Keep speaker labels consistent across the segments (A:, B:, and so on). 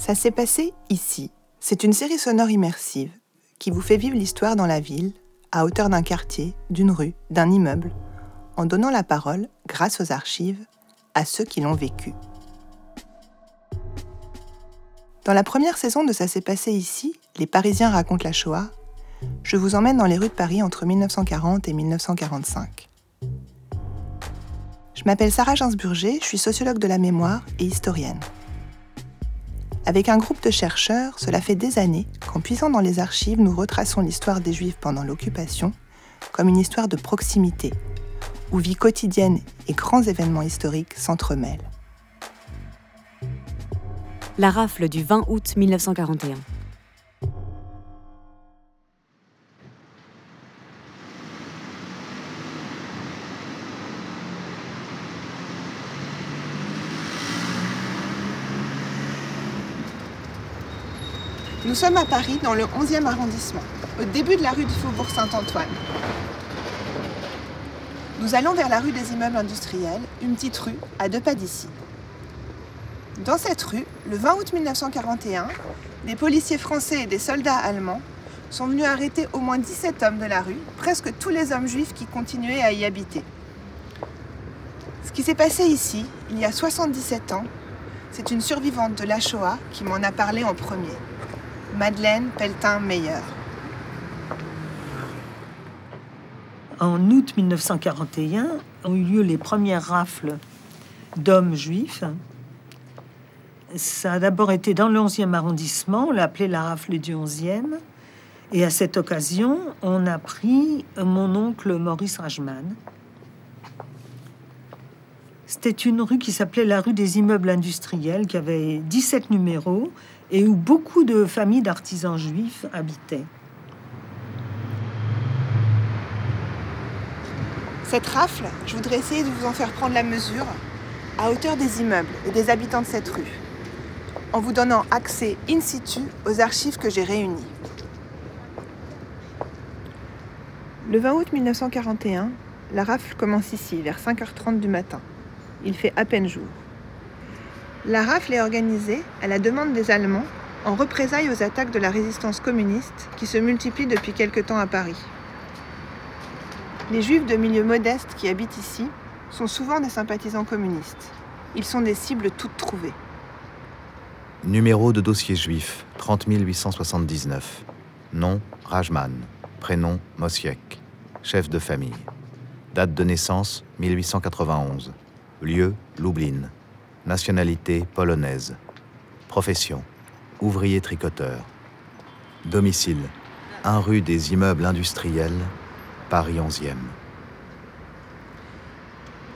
A: Ça s'est passé ici. C'est une série sonore immersive qui vous fait vivre l'histoire dans la ville, à hauteur d'un quartier, d'une rue, d'un immeuble, en donnant la parole, grâce aux archives, à ceux qui l'ont vécu. Dans la première saison de Ça s'est passé ici, Les Parisiens racontent la Shoah, je vous emmène dans les rues de Paris entre 1940 et 1945. Je m'appelle Sarah Gainsburger, je suis sociologue de la mémoire et historienne. Avec un groupe de chercheurs, cela fait des années qu'en puisant dans les archives, nous retraçons l'histoire des Juifs pendant l'occupation comme une histoire de proximité, où vie quotidienne et grands événements historiques s'entremêlent.
B: La rafle du 20 août 1941.
A: Nous sommes à Paris, dans le 11e arrondissement, au début de la rue du Faubourg Saint-Antoine. Nous allons vers la rue des immeubles industriels, une petite rue à deux pas d'ici. Dans cette rue, le 20 août 1941, des policiers français et des soldats allemands sont venus arrêter au moins 17 hommes de la rue, presque tous les hommes juifs qui continuaient à y habiter. Ce qui s'est passé ici, il y a 77 ans, c'est une survivante de la Shoah qui m'en a parlé en premier. Madeleine Pelletin-Meyer.
C: En août 1941 ont eu lieu les premières rafles d'hommes juifs. Ça a d'abord été dans le 11e arrondissement, on l'a appelé la rafle du 11e. Et à cette occasion, on a pris mon oncle Maurice Rajman. C'était une rue qui s'appelait la rue des immeubles industriels, qui avait 17 numéros et où beaucoup de familles d'artisans juifs habitaient.
A: Cette rafle, je voudrais essayer de vous en faire prendre la mesure à hauteur des immeubles et des habitants de cette rue, en vous donnant accès in situ aux archives que j'ai réunies. Le 20 août 1941, la rafle commence ici, vers 5h30 du matin. Il fait à peine jour. La rafle est organisée à la demande des Allemands en représailles aux attaques de la résistance communiste qui se multiplient depuis quelque temps à Paris. Les juifs de milieux modestes qui habitent ici sont souvent des sympathisants communistes. Ils sont des cibles toutes trouvées.
D: Numéro de dossier juif 30 879. Nom Rajman. Prénom Mosiek. Chef de famille. Date de naissance 1891. Lieu Lublin. Nationalité polonaise. Profession ouvrier tricoteur. Domicile 1 rue des immeubles industriels, Paris 11e.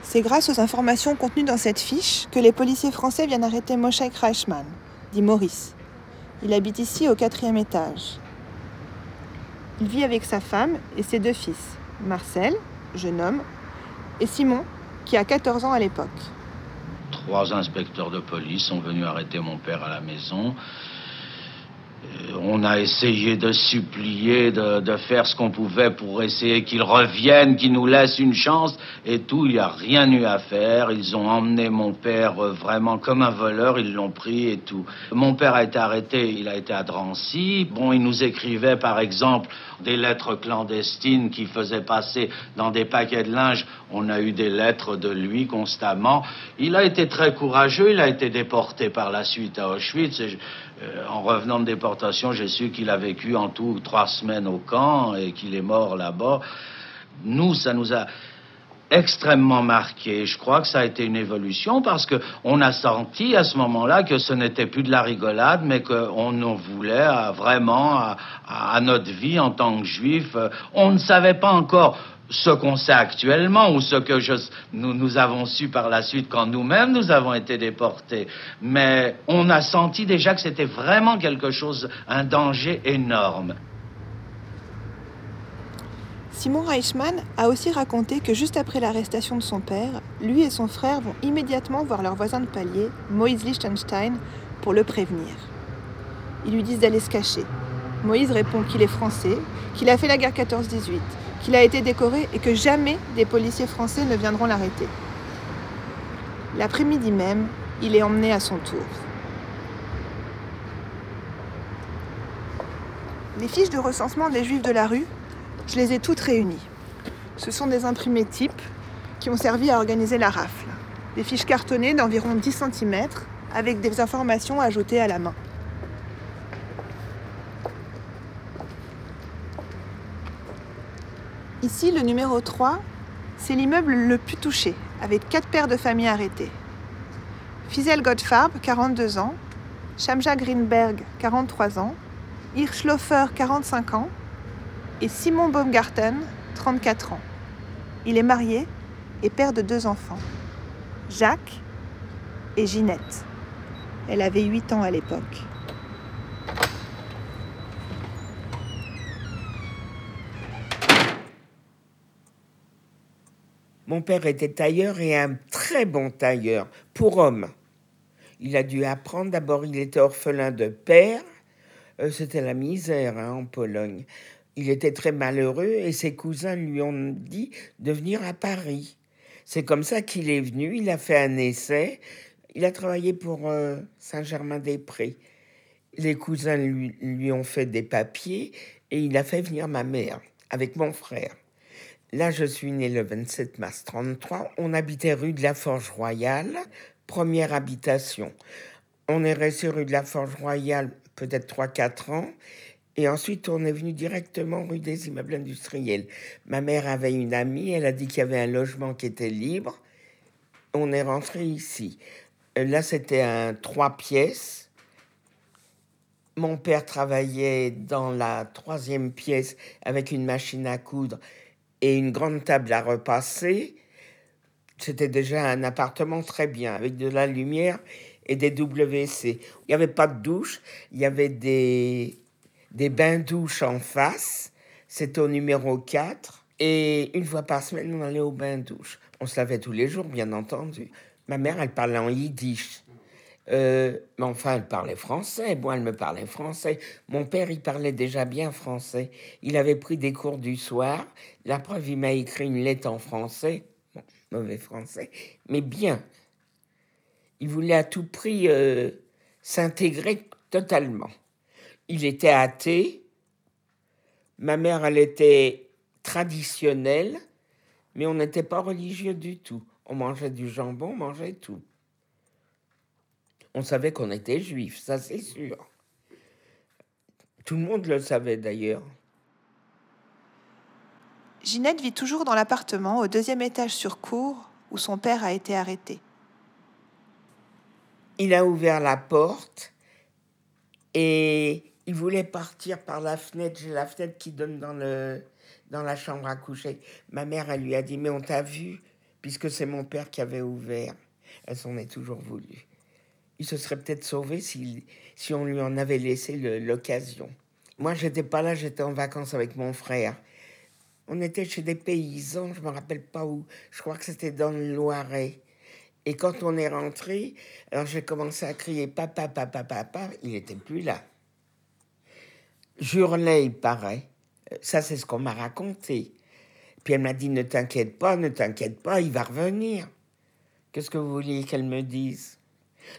A: C'est grâce aux informations contenues dans cette fiche que les policiers français viennent arrêter Moshe Reichmann, dit Maurice. Il habite ici au quatrième étage. Il vit avec sa femme et ses deux fils, Marcel, jeune homme, et Simon, qui a 14 ans à l'époque
E: trois inspecteurs de police sont venus arrêter mon père à la maison. Euh, on a essayé de supplier, de, faire ce qu'on pouvait pour essayer qu'il revienne, qu'il nous laisse une chance, et tout, il n'y a rien eu à faire. Ils ont emmené mon père euh, vraiment comme un voleur, ils l'ont pris et tout. Mon père a été arrêté, il a été à Drancy. Bon, il nous écrivait, par exemple, des lettres clandestines qu'il faisait passer dans des paquets de linge. On a eu des lettres de lui constamment. Il a été très courageux, il a été déporté par la suite à Auschwitz. Euh, en revenant de déportation, j'ai su qu'il a vécu en tout trois semaines au camp et qu'il est mort là-bas. Nous, ça nous a extrêmement marqué. Je crois que ça a été une évolution parce que on a senti à ce moment-là que ce n'était plus de la rigolade, mais qu'on en voulait vraiment à, à, notre vie en tant que juif. On ne savait pas encore ce qu'on sait actuellement ou ce que nous, nous avons su par la suite quand nous-mêmes nous avons été déportés. Mais on a senti déjà que c'était vraiment quelque chose, un danger énorme.
A: Simon Reichmann a aussi raconté que juste après l'arrestation de son père, lui et son frère vont immédiatement voir leur voisin de palier, Moïse Lichtenstein, pour le prévenir. Ils lui disent d'aller se cacher. Moïse répond qu'il est français, qu'il a fait la guerre 14-18 qu'il a été décoré et que jamais des policiers français ne viendront l'arrêter. L'après-midi même, il est emmené à son tour. Les fiches de recensement des juifs de la rue, je les ai toutes réunies. Ce sont des imprimés types qui ont servi à organiser la rafle. Des fiches cartonnées d'environ 10 cm avec des informations ajoutées à la main. Ici, le numéro 3, c'est l'immeuble le plus touché, avec quatre paires de familles arrêtées. Fizel Gottfarb, 42 ans, Shamja Greenberg, 43 ans, Hirschlofer, 45 ans, et Simon Baumgarten, 34 ans. Il est marié et père de deux enfants, Jacques et Ginette. Elle avait 8 ans à l'époque.
F: Mon père était tailleur et un très bon tailleur, pour homme. Il a dû apprendre, d'abord il était orphelin de père, euh, c'était la misère hein, en Pologne. Il était très malheureux et ses cousins lui ont dit de venir à Paris. C'est comme ça qu'il est venu, il a fait un essai, il a travaillé pour euh, Saint-Germain-des-Prés. Les cousins lui, lui ont fait des papiers et il a fait venir ma mère avec mon frère. Là, je suis né le 27 mars 33. On habitait rue de la Forge Royale, première habitation. On est resté rue de la Forge Royale peut-être 3-4 ans. Et ensuite, on est venu directement rue des immeubles industriels. Ma mère avait une amie, elle a dit qu'il y avait un logement qui était libre. On est rentré ici. Euh, là, c'était un trois pièces. Mon père travaillait dans la troisième pièce avec une machine à coudre et une grande table à repasser. C'était déjà un appartement très bien, avec de la lumière et des WC. Il n'y avait pas de douche, il y avait des, des bains-douches en face. C'était au numéro 4. Et une fois par semaine, on allait au bain-douche. On se lavait tous les jours, bien entendu. Ma mère, elle parlait en yiddish. Euh, mais enfin, elle parlait français. Moi, elle me parlait français. Mon père, il parlait déjà bien français. Il avait pris des cours du soir. La preuve, il m'a écrit une lettre en français. mauvais français, mais bien. Il voulait à tout prix euh, s'intégrer totalement. Il était athée. Ma mère, elle était traditionnelle, mais on n'était pas religieux du tout. On mangeait du jambon, on mangeait tout. On savait qu'on était juif, ça c'est sûr. Tout le monde le savait d'ailleurs.
A: Ginette vit toujours dans l'appartement au deuxième étage sur cour où son père a été arrêté.
F: Il a ouvert la porte et il voulait partir par la fenêtre. J'ai la fenêtre qui donne dans, le, dans la chambre à coucher. Ma mère, elle lui a dit, mais on t'a vu, puisque c'est mon père qui avait ouvert. Elle s'en est toujours voulu il se serait peut-être sauvé si, si on lui en avait laissé l'occasion. Moi, j'étais pas là, j'étais en vacances avec mon frère. On était chez des paysans, je me rappelle pas où. Je crois que c'était dans le Loiret. Et quand on est rentré, alors j'ai commencé à crier papa, papa, papa. Il n'était plus là. J'hurlais, il paraît. Ça, c'est ce qu'on m'a raconté. Puis elle m'a dit ne t'inquiète pas, ne t'inquiète pas, il va revenir. Qu'est-ce que vous vouliez qu'elle me dise?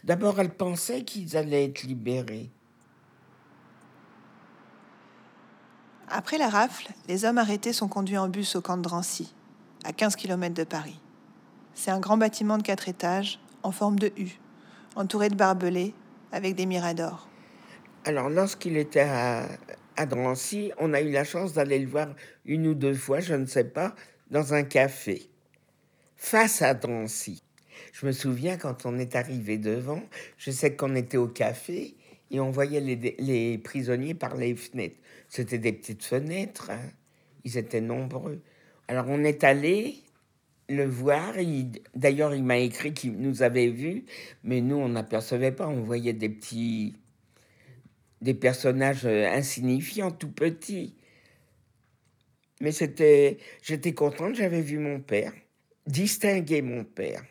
F: D'abord, elle pensait qu'ils allaient être libérés.
A: Après la rafle, les hommes arrêtés sont conduits en bus au camp de Drancy, à 15 km de Paris. C'est un grand bâtiment de quatre étages, en forme de U, entouré de barbelés, avec des miradors.
F: Alors, lorsqu'il était à, à Drancy, on a eu la chance d'aller le voir une ou deux fois, je ne sais pas, dans un café, face à Drancy. Je me souviens quand on est arrivé devant, je sais qu'on était au café et on voyait les, prisonniers par les fenêtres. C'était des petites fenêtres, hein. ils étaient nombreux. Alors on est allé le voir. D'ailleurs, il m'a écrit qu'il nous avait vus, mais nous, on n'apercevait pas. On voyait des petits, des personnages euh, insignifiants, tout petits. Mais c'était, j'étais contente, j'avais vu mon père, distinguer mon père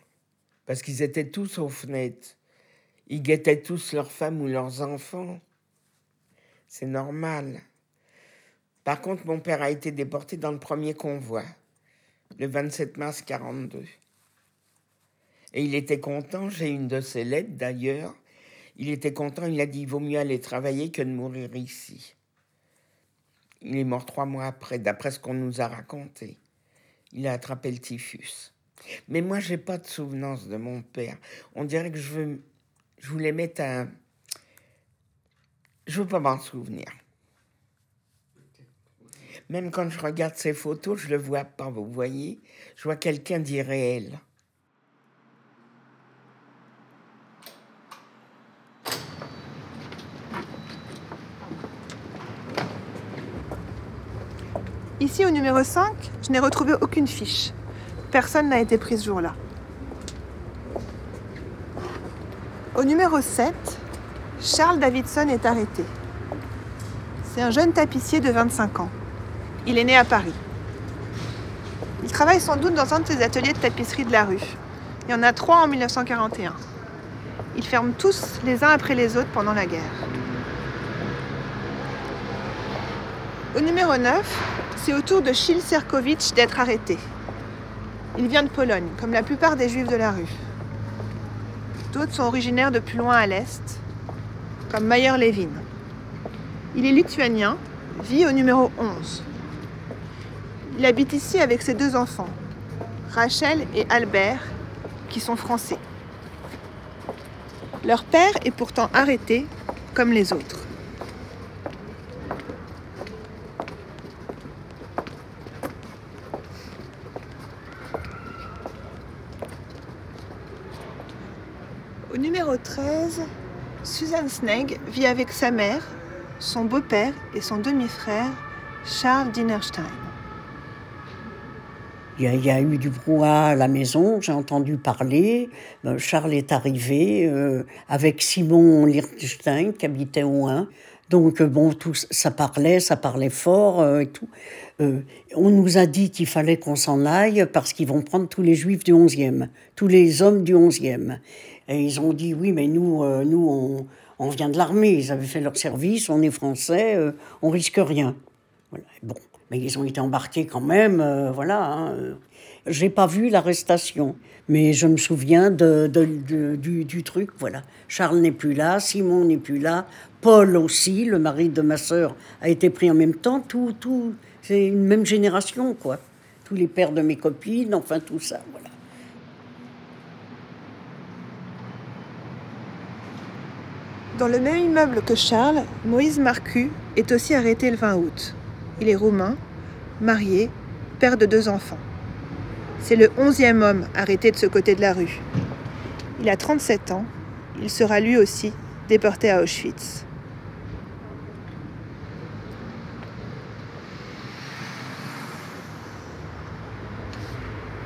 F: parce qu'ils étaient tous aux fenêtres. Ils guettaient tous leurs femmes ou leurs enfants. C'est normal. Par contre, mon père a été déporté dans le premier convoi, le 27 mars 42. Et il était content, j'ai une de ses lettres d'ailleurs. Il était content, il a dit il vaut mieux aller travailler que de mourir ici. Il est mort trois mois après, d'après ce qu'on nous a raconté. Il a attrapé le typhus. Mais moi, j'ai pas de souvenance de mon père. On dirait que je veux, je voulais mettre un. Je veux pas m'en souvenir. Même quand je regarde ces photos, je le vois pas. Vous voyez, je vois quelqu'un d'irréel.
A: Ici, au numéro 5, je n'ai retrouvé aucune fiche. Personne n'a été pris ce jour-là. Au numéro 7, Charles Davidson est arrêté. C'est un jeune tapissier de 25 ans. Il est né à Paris. Il travaille sans doute dans un de ses ateliers de tapisserie de la rue. Il y en a trois en 1941. Ils ferment tous les uns après les autres pendant la guerre. Au numéro 9, c'est au tour de Chil Serkovitch d'être arrêté. Il vient de Pologne, comme la plupart des juifs de la rue. D'autres sont originaires de plus loin à l'est, comme Mayer Levin. Il est lituanien, vit au numéro 11. Il habite ici avec ses deux enfants, Rachel et Albert, qui sont français. Leur père est pourtant arrêté comme les autres. Au numéro 13, Suzanne Sneg vit avec sa mère, son beau-père et son demi-frère, Charles Dinerstein.
G: Il y, a, eu du brouhaha à la maison, j'ai entendu parler. Euh, Charles est arrivé euh, avec Simon Liechtenstein qui habitait au 1. Donc, euh, bon, tout, ça parlait, ça parlait fort et tout. On nous a dit qu'il fallait qu'on s'en aille parce qu'ils vont prendre tous les juifs du 11e, tous les hommes du 11e. Et ils ont dit oui, mais nous, nous on, on, vient de l'armée, ils avaient fait leur service, on est français, euh, on risque rien. Voilà. Bon, mais ils ont été embarqués quand même, euh, voilà. Hein. J'ai pas vu l'arrestation, mais je me souviens de, de, du, du, truc, voilà. Charles n'est plus là, Simon n'est plus là, Paul aussi, le mari de ma sœur, a été pris en même temps. Tout, tout, c'est une même génération, quoi. Tous les pères de mes copines, enfin tout ça, voilà.
A: Dans le même immeuble que Charles, Moïse Marcu est aussi arrêté le 20 août. Il est roumain, marié, père de deux enfants. C'est le onzième homme arrêté de ce côté de la rue. Il a 37 ans. Il sera lui aussi déporté à Auschwitz.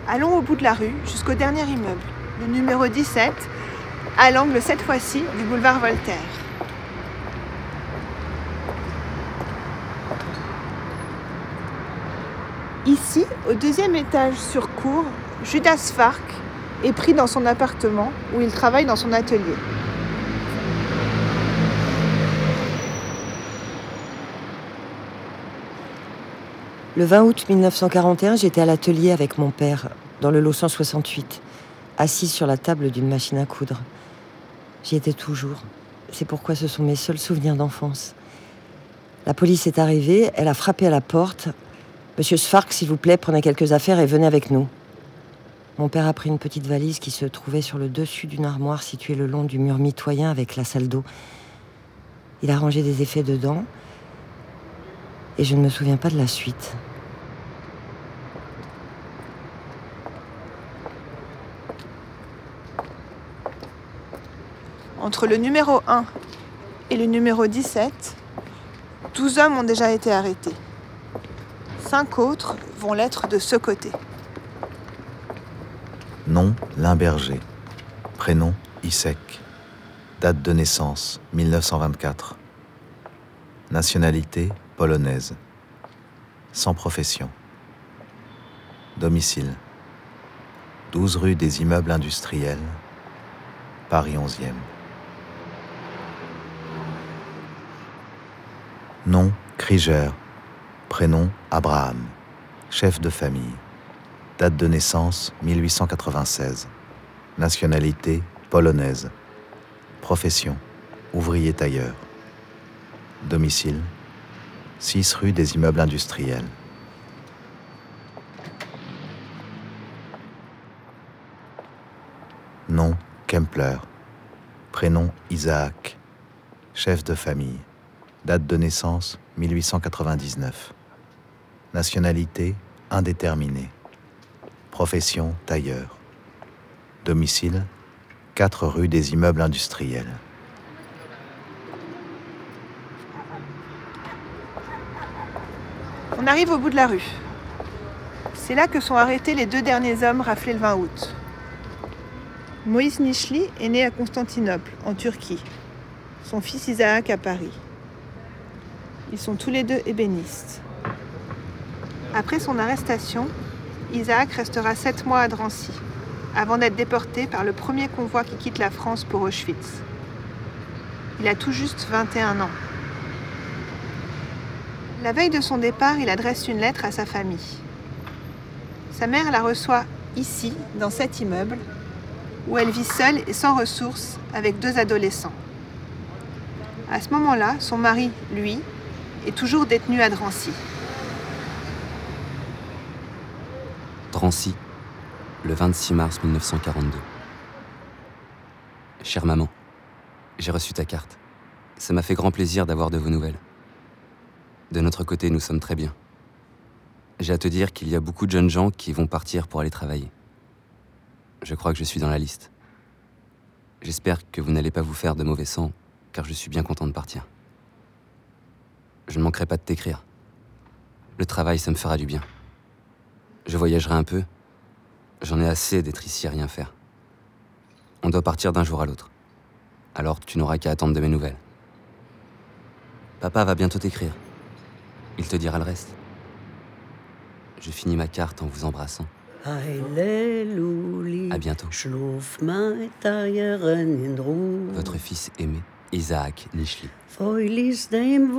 A: Allons au bout de la rue jusqu'au dernier immeuble, le numéro 17, à l'angle cette fois-ci du boulevard Voltaire. Ici, au deuxième étage sur cour, Judas Fark est pris dans son appartement où il travaille dans son atelier.
H: Le 20 août 1941, j'étais à l'atelier avec mon père, dans le lot 168, assis sur la table d'une machine à coudre. J'y étais toujours. C'est pourquoi ce sont mes seuls souvenirs d'enfance. La police est arrivée, elle a frappé à la porte. Monsieur Sfark, s'il vous plaît, prenez quelques affaires et venez avec nous. Mon père a pris une petite valise qui se trouvait sur le dessus d'une armoire située le long du mur mitoyen avec la salle d'eau. Il a rangé des effets dedans et je ne me souviens pas de la suite.
A: Entre le numéro 1 et le numéro 17, 12 hommes ont déjà été arrêtés. Cinq autres vont l'être de ce côté.
D: Nom Limberger. Prénom Isek. Date de naissance 1924. Nationalité polonaise. Sans profession. Domicile 12 rue des immeubles industriels, Paris 11e. Nom Krieger. Prénom Abraham. Chef de famille. Date de naissance 1896. Nationalité polonaise. Profession ouvrier tailleur. Domicile 6 rue des immeubles industriels. Nom Kempler. Prénom Isaac. Chef de famille. Date de naissance 1899. Nationalité indéterminée. Profession tailleur. Domicile 4 rue des immeubles industriels.
A: On arrive au bout de la rue. C'est là que sont arrêtés les deux derniers hommes raflés le 20 août. Moïse Nichli est né à Constantinople, en Turquie. Son fils Isaac à Paris. Ils sont tous les deux ébénistes. Après son arrestation, Isaac restera sept mois à Drancy, avant d'être déporté par le premier convoi qui quitte la France pour Auschwitz. Il a tout juste 21 ans. La veille de son départ, il adresse une lettre à sa famille. Sa mère la reçoit ici, dans cet immeuble, où elle vit seule et sans ressources avec deux adolescents. À ce moment-là, son mari, lui, est toujours détenu à Drancy.
I: Drancy, le 26 mars 1942. Chère maman, j'ai reçu ta carte. Ça m'a fait grand plaisir d'avoir de vos nouvelles. De notre côté, nous sommes très bien. J'ai à te dire qu'il y a beaucoup de jeunes gens qui vont partir pour aller travailler. Je crois que je suis dans la liste. J'espère que vous n'allez pas vous faire de mauvais sang, car je suis bien content de partir. Je ne manquerai pas de t'écrire. Le travail, ça me fera du bien. Je voyagerai un peu. J'en ai assez d'être ici à rien faire. On doit partir d'un jour à l'autre. Alors tu n'auras qu'à attendre de mes nouvelles. Papa va bientôt t'écrire. Il te dira le reste. Je finis ma carte en vous embrassant. À bientôt. Votre fils aimé, Isaac
G: dem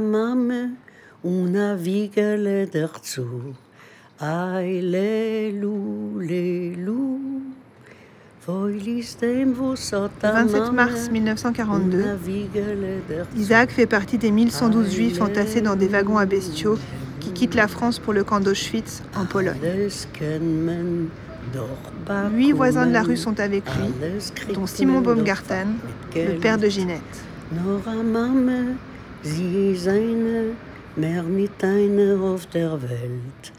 G: Mame una Wiegele dazu. Dem der
A: 27 mars
G: Mame
A: 1942,
G: una Wiegele dazu.
A: Isaac fait partie des 1112 juifs entassés dans des wagons à bestiaux qui quittent la France pour le camp d'Auschwitz en Pologne. Huit voisins de la rue sont avec lui, dont Simon Baumgarten, le père de Ginette.
G: Nora Mame, sie ist eine, mehr nicht eine auf der Welt.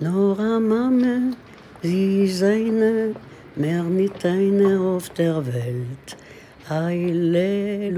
G: Nora Mame, sie ist eine, mehr nicht eine auf der Welt. Hallelujah.